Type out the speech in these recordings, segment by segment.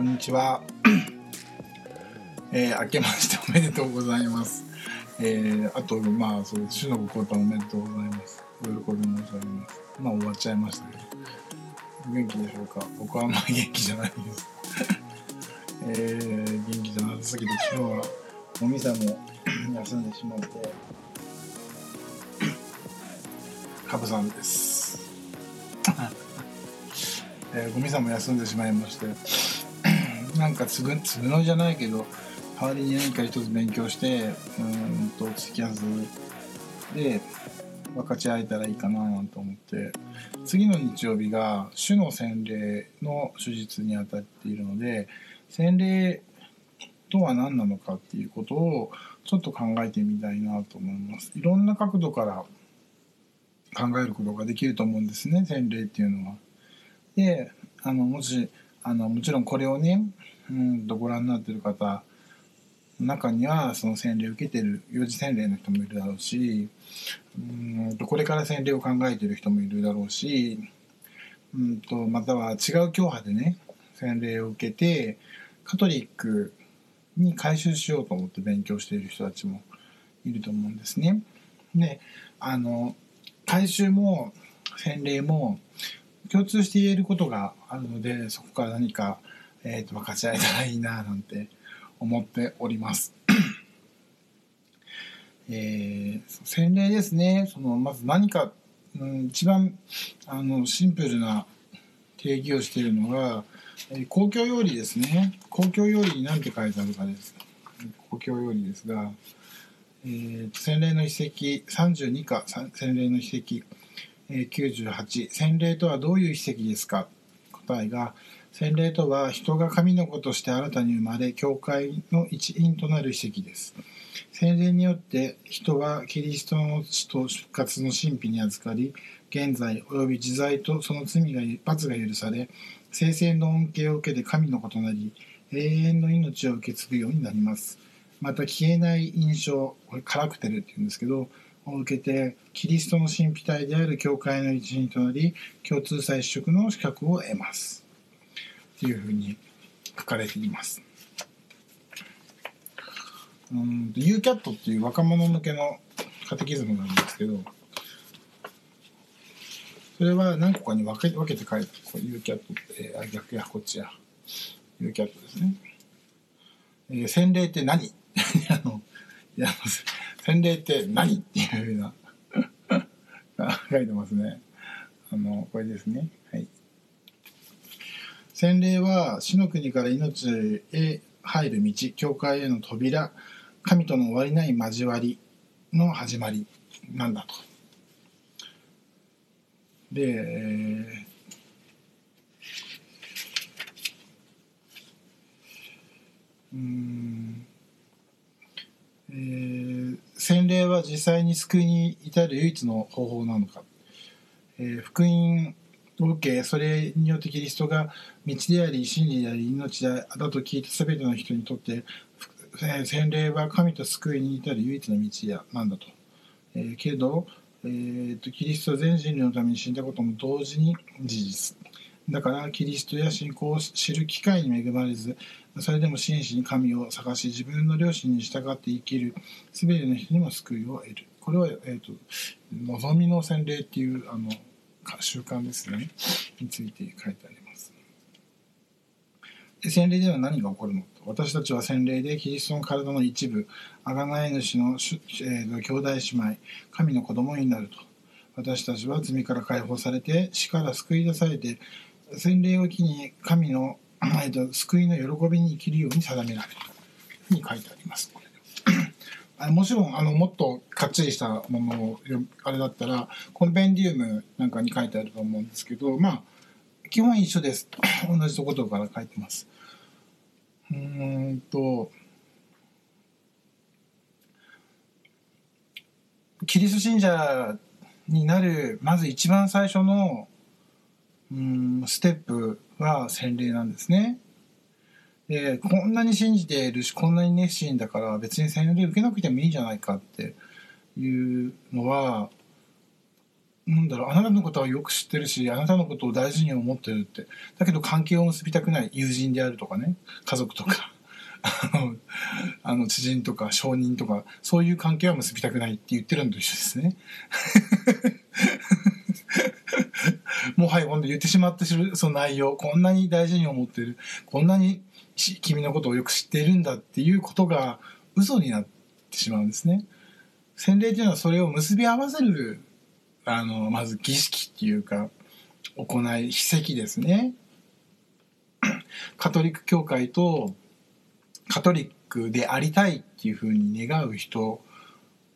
こんにちは。えー、明けましておめでとうございます。えー、あと、まあ、そう、主のご交代おめでとうございます。お喜び申し上げます。まあ、終わっちゃいましたけど。元気でしょうか？僕はあんまり元気じゃないです。えー、元気じゃなさすぎて、昨日は、お店も 休んでしまって、カブさんです。えー、ゴミさんも休んでしまいまして、なんかつぐつぐのじゃないけど代わりに何か一つ勉強してうーんとツキヤスで分かち合えたらいいかななんて思って次の日曜日が主の洗礼の手術にあたっているので洗礼とは何なのかっていうことをちょっと考えてみたいなと思いますいろんな角度から考えることができると思うんですね洗礼っていうのは。であのもしあのもちろんこれをねうんとご覧になってる方中にはその洗礼を受けてる幼児洗礼の人もいるだろうしうんとこれから洗礼を考えてる人もいるだろうしうんとまたは違う教派でね洗礼を受けてカトリックに改宗しようと思って勉強している人たちもいると思うんですね。であの改宗も洗礼も共通して言えることがあるのでそこから何か、えー、と分かち合えたらいいななんて思っております。えー、洗礼ですね。そのまず何か、うん、一番あのシンプルな定義をしているのが、えー公共用理ですね。公共用理に何て書いてあるかです。公共用理ですが、えー、洗礼の遺跡32か洗礼の遺跡。98洗礼とはどういう史跡ですか？答えが洗礼とは人が神の子として新たに生まれ教会の一員となる史跡です。洗礼によって人はキリストの死と復活の神秘に預かり現在及び自在とその罪が罰が許され聖戦の恩恵を受けて神の子となり永遠の命を受け継ぐようになります。また消えない印象これカラクテルっていうんですけどを受けてキリストの神秘体である教会の一員となり共通祭司職の資格を得ます。というふうに書かれています。うん UCAT っていう若者向けのカテキズムなんですけどそれは何個かに分け分けて書いて UCAT ってあ逆やこっちや。UCAT ですね、えー洗礼って何？あのいや洗礼って何？っていうふうな 書いてますね。あの、これですね。はい。洗礼は死の国から命へ入る道、教会への扉、神との終わりない交わりの始まりなんだと。で、えーうんえー洗礼は実際に救いに至る唯一の方法なのか、えー福音を受けそれによってキリストが道であり真理であり命だと聞いた全ての人にとってえー洗礼は神と救いに至る唯一の道やなんだと、えーけど、えーとキリスト全人類のために死んだことも同時に事実。だからキリストや信仰を知る機会に恵まれずそれでも真摯に神を探し自分の良心に従って生きる全ての人にも救いを得る。これは、えーと「望みの洗礼」っていうあの習慣ですね。について書いてあります。で洗礼では何が起こるの？か私たちは洗礼でキリストの体の一部贖い主の、えーと兄弟姉妹神の子供になると。私たちは罪から解放されて死から救い出されて洗礼を機に神の、えーと救いの喜びに生きるように定められるとに書いてあります。あもちろんあのもっとかっちりしたものをあれだったらコンペンディウムなんかに書いてあると思うんですけどまあ基本一緒です同じところから書いてます。うーんとキリスト信者になるまず一番最初のうんステップは洗礼なんですね。でこんなに信じているしこんなに熱心だから別に洗礼受けなくてもいいんじゃないかっていうのはなんだろうあなたのことはよく知ってるしあなたのことを大事に思ってるってだけど関係を結びたくない友人であるとかね家族とか あのあの知人とか証人とかそういう関係は結びたくないって言ってるのと一緒ですね。もはや今度言ってしまってするその内容こんなに大事に思ってるこんなに君のことをよく知っているんだっていうことが嘘になってしまうんですね。洗礼というのはそれを結び合わせるあのまず儀式っていうか行い秘跡ですね。カトリック教会とカトリックでありたいっていうふうに願う人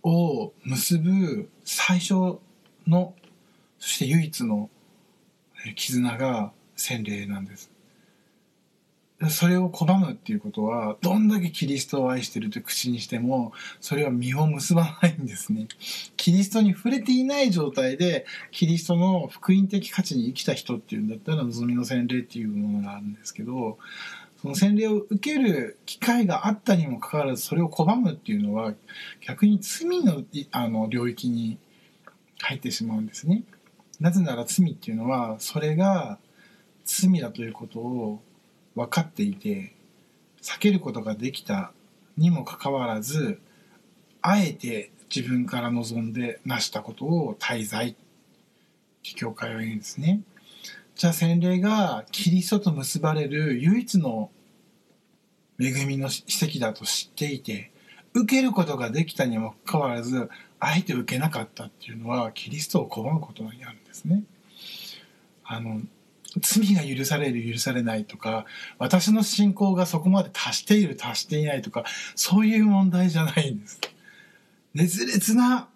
を結ぶ最初のそして唯一の絆が洗礼なんです。それを拒むっていうことはどんだけキリストを愛してると口にしてもそれは実を結ばないんですね。キリストに触れていない状態でキリストの福音的価値に生きた人っていうんだったら望みの洗礼っていうものがあるんですけどその洗礼を受ける機会があったにもかかわらずそれを拒むっていうのは逆に罪のあの領域に入ってしまうんですね。なぜなら罪っていうのはそれが罪だということを分かっていて避けることができたにもかかわらずあえて自分から望んで成したことを大罪って教会は言うんですね。じゃあ洗礼がキリストと結ばれる唯一の恵みの奇跡だと知っていて受けることができたにもかかわらずあえて受けなかったっていうのはキリストを拒むことになるんですね。あの罪が許される許されないとか私の信仰がそこまで達している達していないとかそういう問題じゃないんです。熱烈な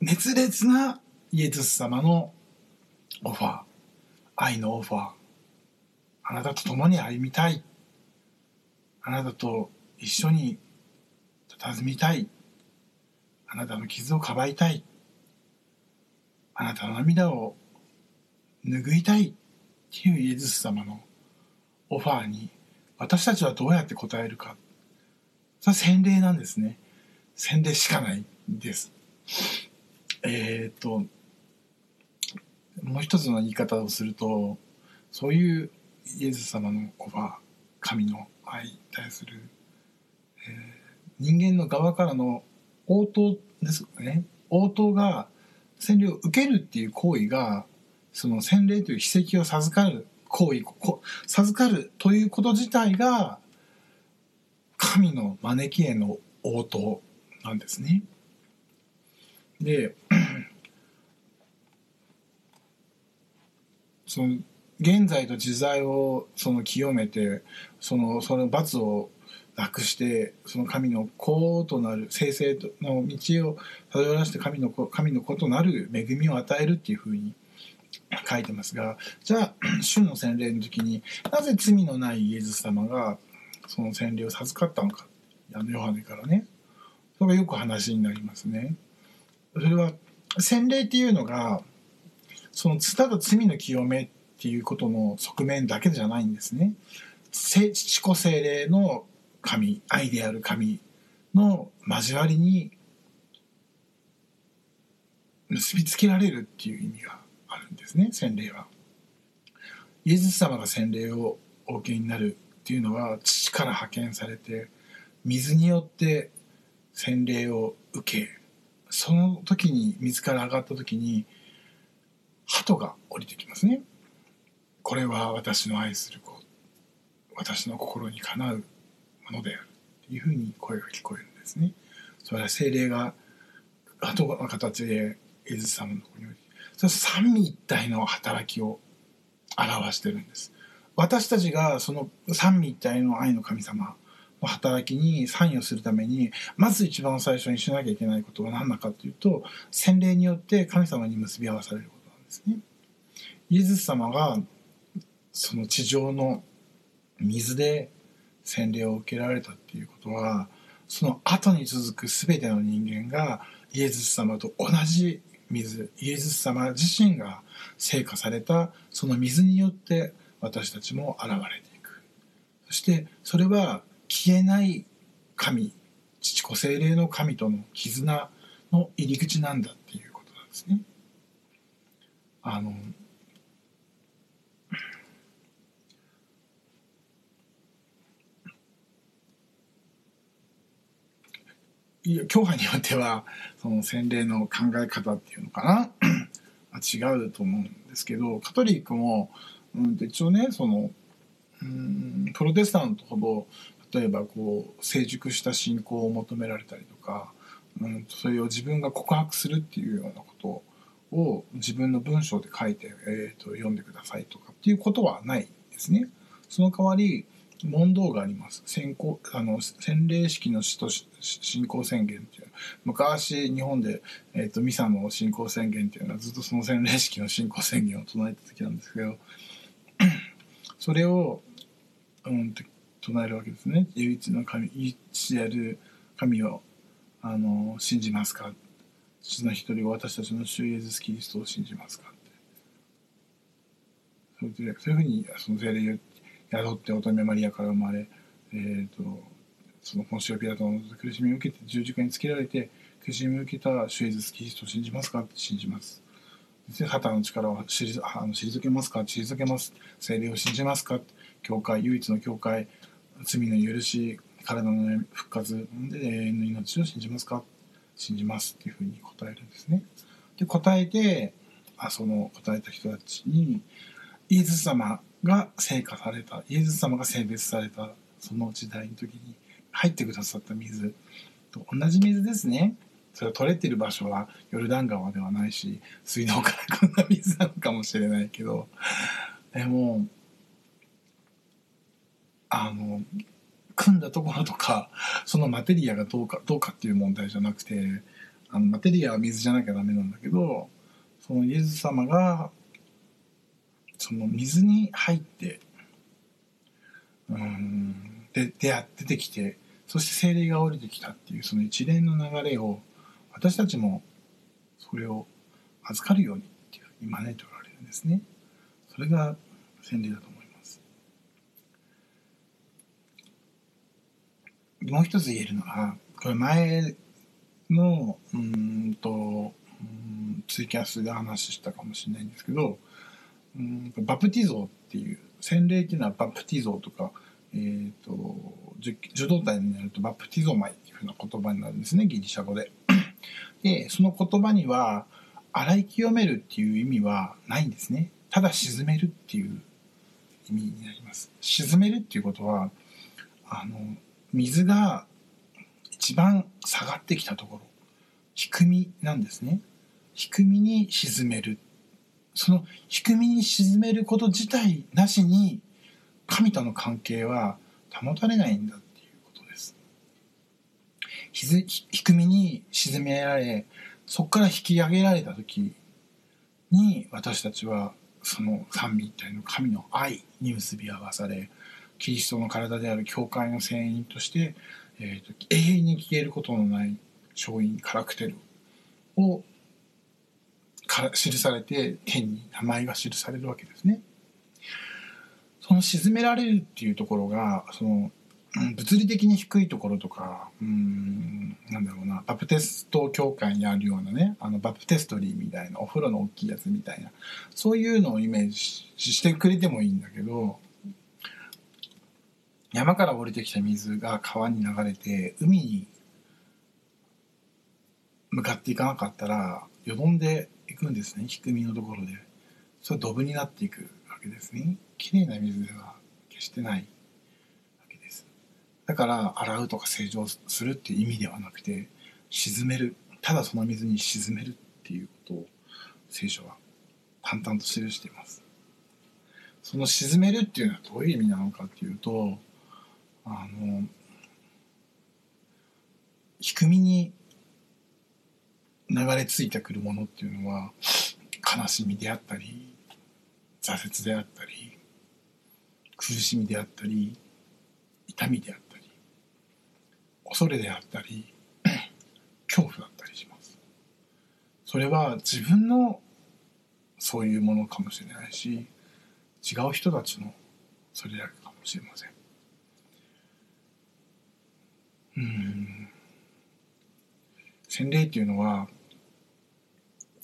熱烈なイエズス様のオファー愛のオファーあなたと共に歩みたい。あなたと一緒に佇みたい。あなたの傷をかばいたい。あなたの涙を拭いたいっていうイエズス様のオファーに私たちはどうやって答えるか。それは洗礼なんですね。洗礼しかないんです。えー、っともう一つの言い方をするとそういうイエズス様のオファー神の愛に対する、えー、人間の側からの応答ですよね応答が洗礼を受けるっていう行為がその洗礼という秘跡を授かる行為授かるということ自体が神の招きへの応答なんですね。でその現在と自在をその清めてそのその罰をなくしてその神の子となる生成の道をたどらして神の子神の子となる恵みを与えるっていうふうに書いてますがじゃあ 主の洗礼の時になぜ罪のないイエズス様がその洗礼を授かったのかあのヨハネからねそれがよく話になりますね。それは洗礼っていうのがそのただ罪の清めっていうことの側面だけじゃないんですね。父子精霊の神愛である神の交わりに結びつけられるっていう意味があるんですね洗礼は。イエス様が洗礼をお受けになるっていうのは父から派遣されて水によって洗礼を受けその時に水から上がった時に鳩が降りてきますね。これは私の愛する子私の心にかなうのであるというふうに声が聞こえるんですね。それは精霊が鳩の形でイエズス様のところにそれ三位一体の働きを表してるんです。私たちがその三位一体の愛の神様の働きに参与するためにまず一番最初にしなきゃいけないことは何だかというと洗礼によって神様に結び合わされることなんですね。イエズス様がその地上の水で洗礼を受けられたっていうことはその後に続く全ての人間がイエズス様と同じ水イエズス様自身が成果されたその水によって私たちも現れていくそしてそれは消えない神父子精霊の神との絆の入り口なんだっていうことなんでですね。あの教派によってはその洗礼の考え方っていうのかな？違うと思うんですけどカトリックも、うん、一応ねそのうんプロテスタントほど例えばこう成熟した信仰を求められたりとか、うん、それを自分が告白するっていうようなことを自分の文章で書いて、えーと、読んでくださいとかっていうことはないんですね。その代わり問答があります。先行あの洗礼式の使徒信仰宣言っていう昔日本で、えーと、ミサの信仰宣言っていうのはずっとその洗礼式の信仰宣言を唱えた時なんですけど それを、うん唱えるわけですね。唯一の神唯一である神をあの信じますか？父の一人私たちの主イエズス・キリストを信じますか？ってそういうふうにその精霊宿って乙女マリアから生まれ、えーと、その本シオピラトの苦しみを受けて十字架につけられて苦しみを受けた主イエズス・キリストを信じますか？って信じます。で旗の力を退あの退けますか？退けます？精霊を信じますか？教会、唯一の教会、罪の許し、体の復活で永遠の命を信じますか？信じますっていうふうに答えるんですね。で答えてあその答えた人たちにイエズ様が聖化された。イエズ様が性別された。その時代の時に。入ってくださった水。と同じ水ですね。それは取れてる場所はヨルダン川ではないし水道からこんな水なのかもしれないけど。でもあの組んだところとかそのマテリアがどうかどうかっていう問題じゃなくてあのマテリアは水じゃなきゃダメなんだけどそのイエス様がその水に入ってうんで出て出てきてそして精霊が降りてきたっていうその一連の流れを私たちもそれを預かるようにっていうふうに招いておられるんですね。それが洗礼だと思います。もう一つ言えるのはこれ前のうんとうんツイキャスで話したかもしれないんですけどうんバプティゾーっていう洗礼っていうのはバプティゾーとか、えーと、受動体になるとバプティゾマイっていうふうな言葉になるんですねギリシャ語で。でその言葉には洗い清めるっていう意味はないんですね。ただ沈めるっていう意味になります。沈めるっていうことはあの水が一番下がってきたところ低みなんですね。低みに沈めるその低みに沈めること自体なしに神との関係は保たれないんだっていうことです。低みに沈められそこから引き上げられた時に私たちはその三位一体の神の愛に結び合わされキリストの体である教会の船員として、えーと、永遠に消えることのない勝因カラクテルをから記されて天に名前が記されるわけですね。その沈められるっていうところがその、物理的に低いところとかうんなんだろうなバプテスト教会にあるようなねあのバプテストリーみたいなお風呂の大きいやつみたいなそういうのをイメージしてくれてもいいんだけど山から降りてきた水が川に流れて海に向かっていかなかったらよどんでいくんですね。低みのところで。それはドブになっていくわけですね。きれいな水では決してないわけです。だから洗うとか清浄するっていう意味ではなくて沈める。ただその水に沈めるっていうことを聖書は淡々と記しています。その沈めるっていうのはどういう意味なのかっていうとあの低みに流れ着いてくるものっていうのは悲しみであったり挫折であったり苦しみであったり痛みであったり恐れであったり 恐怖だったりします。それは自分のそういうものかもしれないし違う人たちのそれだけかもしれません。うん。洗礼っていうのは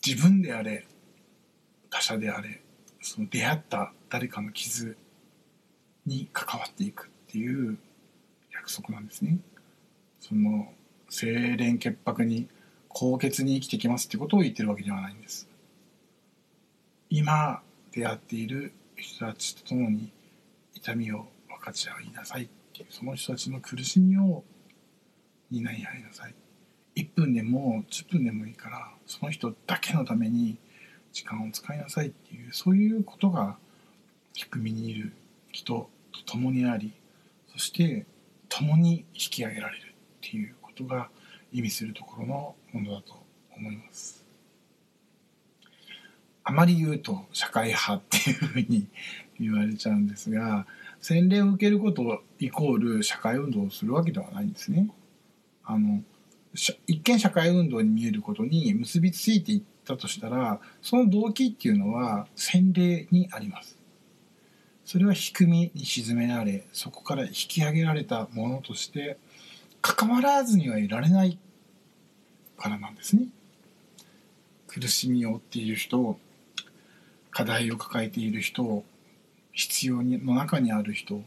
自分であれ他者であれその出会った誰かの傷に関わっていくっていう約束なんですね。その清廉潔白に高潔に生きてきますってことを言ってるわけではないんです。今出会っている人たちと共に痛みを分かち合いなさいっていうその人たちの苦しみを担い合いなさい1分でも10分でもいいからその人だけのために時間を使いなさいっていうそういうことが低みにいる人と共にありそして共に引き上げられるっていうことが意味するところのものだと思います。あまり言うと社会派っていうふうに言われちゃうんですが洗礼を受けることイコール社会運動をするわけではないんですね。あの一見社会運動に見えることに結びついていったとしたらその動機っていうのは洗礼にあります。それは仕組みに沈められそこから引き上げられたものとして関わらずにはいられないからなんですね。苦しみを負っている人課題を抱えている人必要の中にある人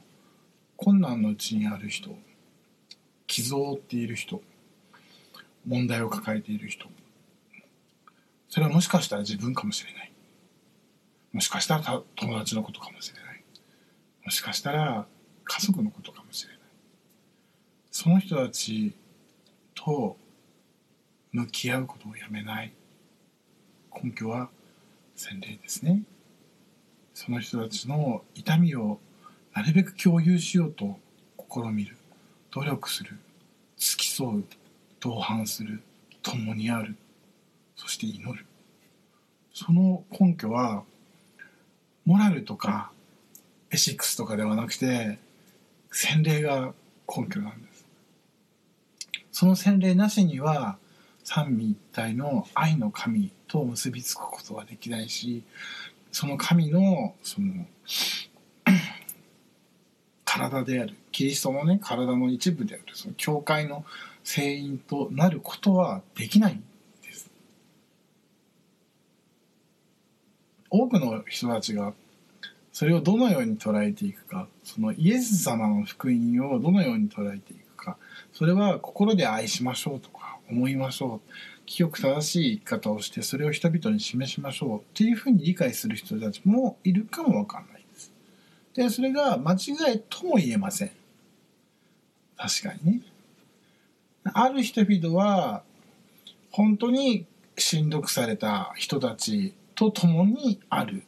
困難のうちにある人傷を負っている人問題を抱えている人。それはもしかしたら自分かもしれない。もしかしたら友達のことかもしれない。もしかしたら家族のことかもしれない。その人たちと向き合うことをやめない。根拠は洗礼ですね。その人たちの痛みをなるべく共有しようと試みる。努力する。付き添う。同伴する共にある。そして祈る。その根拠はモラルとかエシックスとかではなくて洗礼が根拠なんです。その洗礼なしには三位一体の愛の神と結びつくことはできないしその神のその 体であるキリストのね体の一部であるその教会の聖員となることはできないんです多くの人たちがそれをどのように捉えていくかそのイエス様の福音をどのように捉えていくかそれは心で愛しましょうとか思いましょう清く正しい生き方をしてそれを人々に示しましょうっていうふうに理解する人たちもいるかもわかんないです。でそれが間違いとも言えません。確かにね。ある人々は本当にしんどくされた人たちと共にある。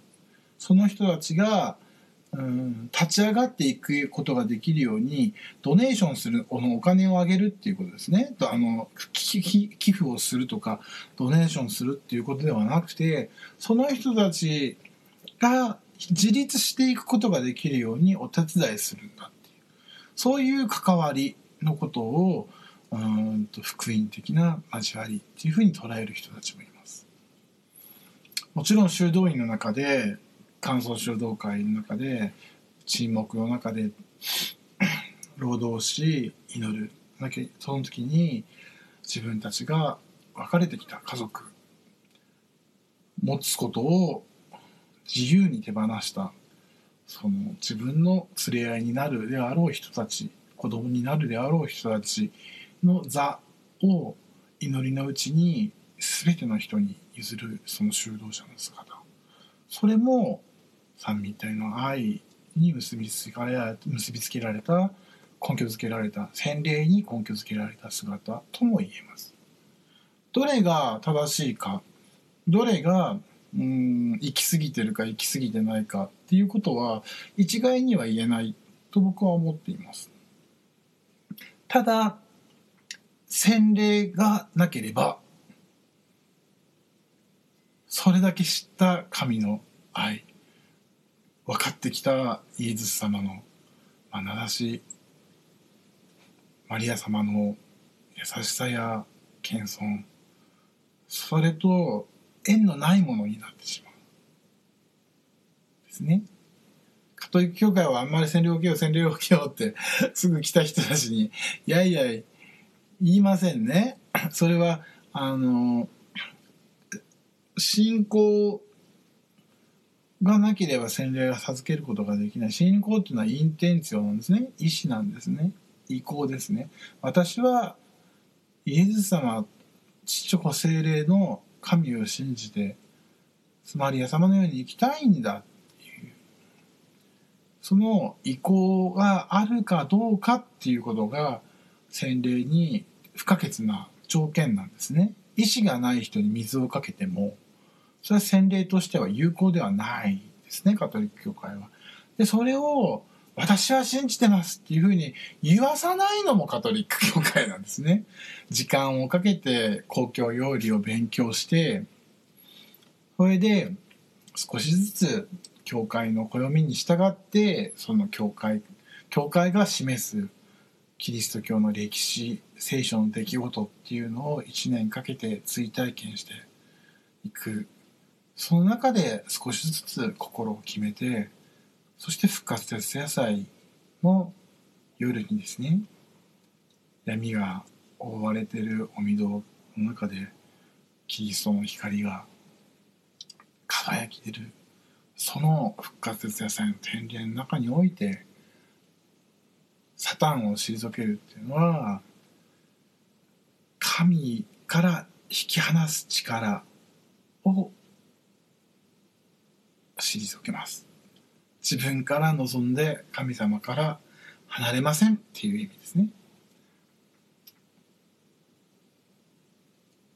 その人たちがうん立ち上がっていくことができるようにドネーションするこのお金をあげるっていうことですねあの寄付をするとかドネーションするっていうことではなくてその人たちが自立していくことができるようにお手伝いするんだっていうそういう関わりのことをうんと福音的な交わりっていうふうに捉える人たちもいます。もちろん修道院の中で乾燥修道会の中で沈黙の中で労働し祈るその時に自分たちが別れてきた家族持つことを自由に手放したその自分の連れ合いになるであろう人たち子供になるであろう人たちの座を祈りのうちに全ての人に譲るその修道者の姿それも三位一体の愛に結びつかれ結びつけられた根拠づけられた洗礼に根拠づけられた姿とも言えます。どれが正しいかどれがうん行き過ぎてるか行き過ぎてないかっていうことは一概には言えないと僕は思っています。ただ洗礼がなければそれだけ知った神の愛分かってきたイエズス様の眼差しマリア様の優しさや謙遜それと縁のないものになってしまうですね。カトリック教会はあんまり占領を受けよう占領を受けようってすぐ来た人たちにいやいや言いませんね。それはあの信仰がなければ洗礼が授けることができない。信仰っていうのはインテンツィオなんですね。意思なんですね。意向ですね。私はイエス様父子精霊の神を信じてスマリア様のように生きたいんだっていう。その意向があるかどうかっていうことが洗礼に不可欠な条件なんですね意志がない人に水をかけてもそれは洗礼としては有効ではないですねカトリック教会は。でそれを私は信じてますっていうふうに言わさないのもカトリック教会なんですね。時間をかけて公共用理を勉強してそれで少しずつ教会の暦に従ってその教会教会が示すキリスト教の歴史聖書の出来事っていうのを1年かけて追体験していく。その中で少しずつ心を決めてそして復活節野菜の夜にですね。闇が覆われてるお御堂の中でキリストの光が輝き出る。その復活節野菜の天霊の中においてサタンを退けるっていうのは神から引き離す力を退けます。自分から望んで神様から離れませんっていう意味ですね。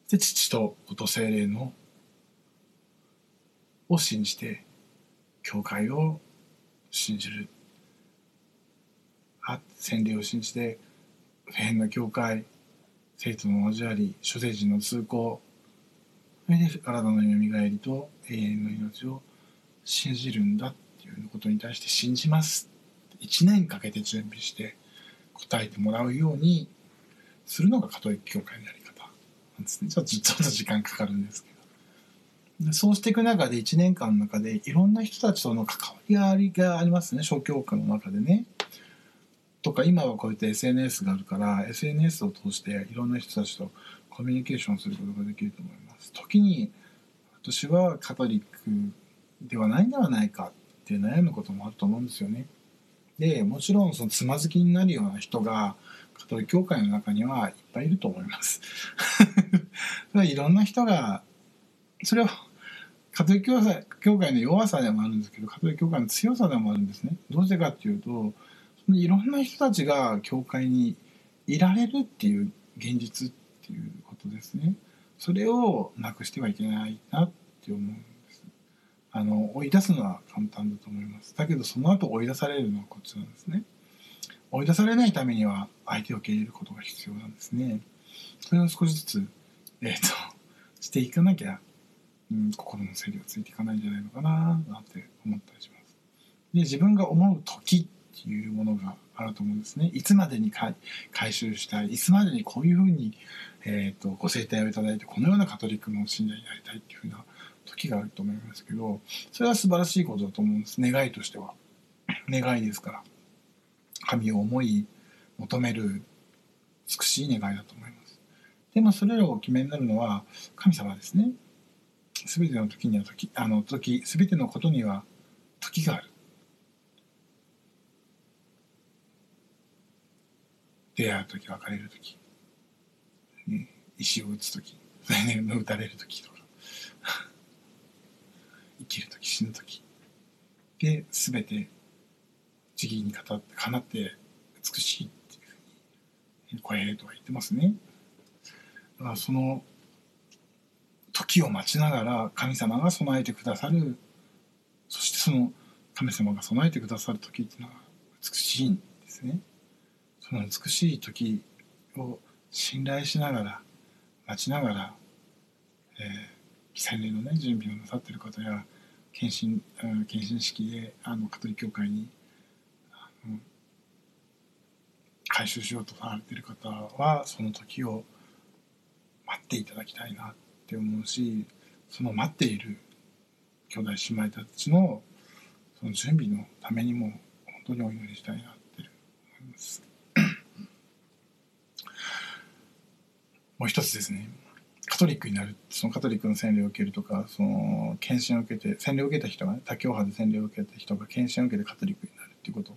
で父と子と精霊のを信じて教会を信じる。洗礼を信じて普遍の教会生徒の交わり諸聖人の通行それで体のよみがえりと永遠の命を信じるんだっていうことに対して信じます。1年かけて準備して答えてもらうようにするのがカトリック教会のやり方。なんですね。ちょっとちょっと時間かかるんですけど。でそうしていく中で1年間の中でいろんな人たちとの関わりがありがありますね。小教会の中でね。とか今はこうやって SNS があるから SNS を通していろんな人たちとコミュニケーションすることができると思います時に私はカトリックではないんではないかって悩むこともあると思うんですよね。でもちろんそのつまずきになるような人がカトリック教会の中にはいっぱいいると思います。いろんな人がそれはカトリック教会の弱さでもあるんですけどカトリック教会の強さでもあるんですね。どうしてかっていうといろんな人たちが教会にいられるっていう現実っていうことですね。それをなくしてはいけないなって思うんです。あの追い出すのは簡単だと思います。だけどその後追い出されるのはこっちなんですね。追い出されないためには相手を受け入れることが必要なんですね。それを少しずつえっ、ー、としていかなきゃ、うん、心の整理がついていかないんじゃないのかななんて思ったりします。で自分が思う時っていうものがあると思うんですね。いつまでに回収したいいつまでにこういうふうに、えーと、ご生態をいただいてこのようなカトリックの信者になりたいっていうふうな時があると思いますけどそれは素晴らしいことだと思うんです。願いとしては。願いですから。神を思い求める美しい願いだと思います。でもそれらを決めになるのは神様ですね。全ての時には時あの時全てのことには時がある。出会う時別れる時、ね、石を打つ時。来年の打たれる時とか。生きる時死ぬ時。で全て時期に語ってかなって美しいっていうふうに声とは言ってますね。だからその時を待ちながら神様が備えてくださる。そしてその神様が備えてくださる時っていうのは美しいんですね。その美しい時を信頼しながら待ちながら、えー洗礼のね準備をなさってる方や献身献身式であのカトリック教会に回収しようとされてる方はその時を待っていただきたいなって思うしその待っている兄弟姉妹たちのその準備のためにも本当にお祈りしたいなって思います。もう一つですね。カトリックになる。そのカトリックの洗礼を受けるとかその献身を受けて洗礼を受けた人がね多教派で洗礼を受けた人が献身を受けてカトリックになるっていうこと。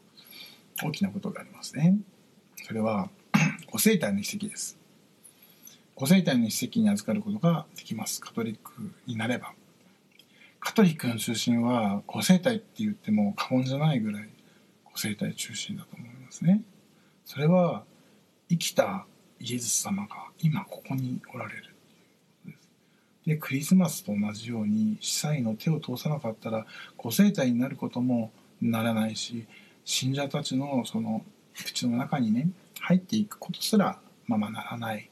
大きなことがありますね。それは ご生体の遺跡です。ご生体の遺跡に預かることができます。カトリックになれば。カトリックの中心はご生体って言っても過言じゃないぐらいご生体中心だと思いますね。それは生きたイエス様が今ここにおられる。でクリスマスと同じように司祭の手を通さなかったらご生体になることもならないし信者たちのその口の中にね入っていくことすらままならない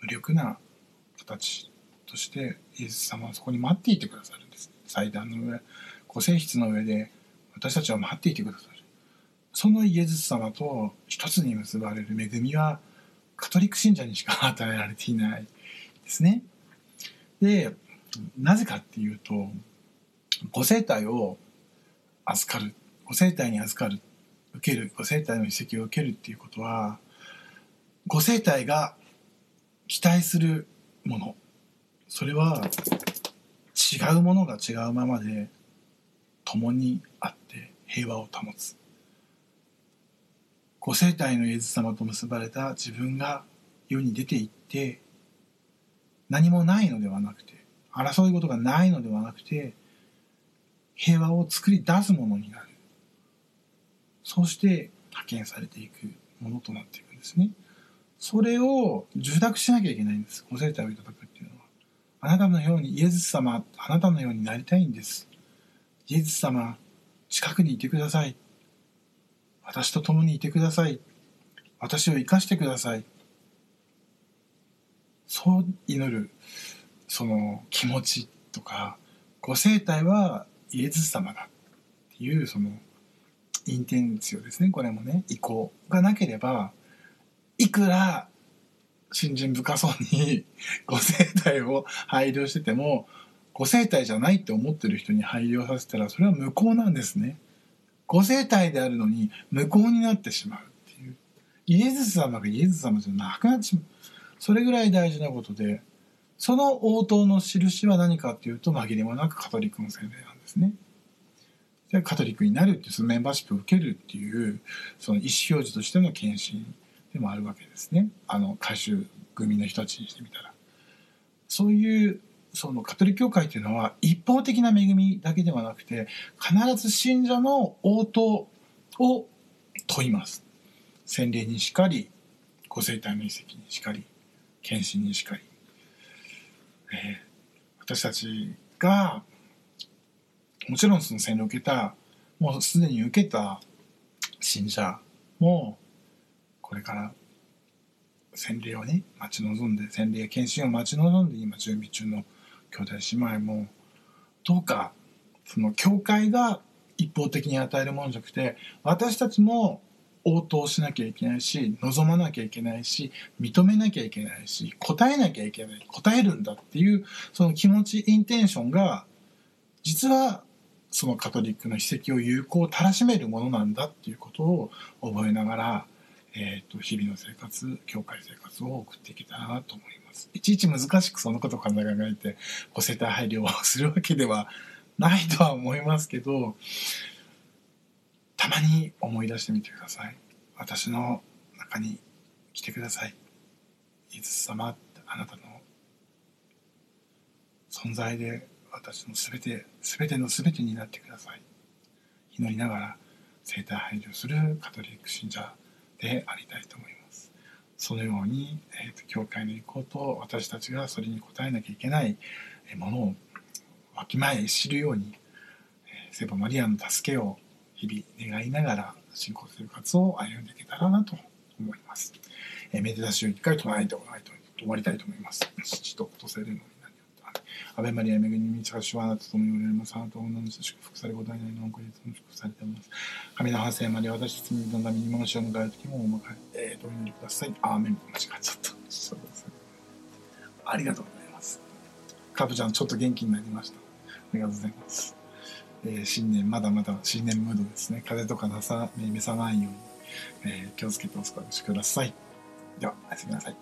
無力な形としてイエス様はそこに待っていてくださるんです。祭壇の上ご性質の上で私たちは待っていてくださる。そのイエス様と一つに結ばれる恵みはカトリック信者にしか与えられていないですね。でなぜかっていうとご生体を預かるご生体に預かる受けるご生体の遺跡を受けるっていうことはご生体が期待するものそれは違うものが違うままで共にあって平和を保つご生体のイエス様と結ばれた自分が世に出て行って何もないのではなくて争いことがないのではなくて平和を作り出すものになる。そうして派遣されていくものとなっていくんですね。それを受託しなきゃいけないんです。ご生体をいただくっていうのは。あなたのようにイエス様あなたのようになりたいんです。イエス様近くにいてください。私と共にいてください。私を生かしてください。そう祈るその気持ちとかご生体はイエス様だっていうそのインテンツィオですね。これもね。意向がなければいくら信心深そうに ご生体を配慮しててもご生体じゃないって思ってる人に配慮させたらそれは無効なんですね。ご生体であるのに無効になってしまうっていうイエズス様がイエズス様じゃなくなってしまうそれぐらい大事なことでその応答の印は何かっていうと紛れもなくカトリックの洗礼なんですね。でカトリックになるっていうそのメンバーシップを受けるっていうその意思表示としての献身でもあるわけですねあの改宗組の人たちにしてみたら。そういうそのカトリック教会っていうのは一方的な恵みだけではなくて必ず信者の応答を問います。洗礼にしかりご生体の遺跡にしかり献身にしかり、えー、私たちがもちろんその洗礼を受けたもうすでに受けた信者もこれから洗礼をね待ち望んで洗礼や献身を待ち望んで今準備中の兄弟姉妹もどうかその教会が一方的に与えるものじゃなくて私たちも応答しなきゃいけないし望まなきゃいけないし認めなきゃいけないし答えなきゃいけない答えるんだっていうその気持ちインテンションが実はそのカトリックの史跡を有効たらしめるものなんだっていうことを覚えながら、えーと、日々の生活教会生活を送っていけたらなと思います。いちいち難しくそのことを考えてご世帯配慮をするわけではないとは思いますけどたまに思い出してみてください。私の中に来てください。イエス様ってあなたの存在で私の全て全ての全てになってください。祈りながら生体配慮するカトリック信者でありたいと思います。そのように、えーと、教会の意向と私たちがそれに応えなきゃいけないものをわきまえ知るように、えー、セバマリアの助けを日々願いながら信仰生活を歩んでいけたらなと思います。えー、めでたしを一回唱えて終わりたいと思います。父とことせるの。アベマリア恵みに満ちた主はあなたともにおられます。あなた女の祝福されごたいないのをこれいつも祝福されています。神の発生まで私たちにどんな身に物しを迎える時もお迎え、えー、お祈りください。アーメン。間違っちゃった。そうですありがとうございます。カブちゃん、ちょっと元気になりました。ありがとうございます。えー、新年まだまだ新年ムードですね風邪とかなさ召さないように、えー、気をつけてお過ごしくださいではおやすみなさい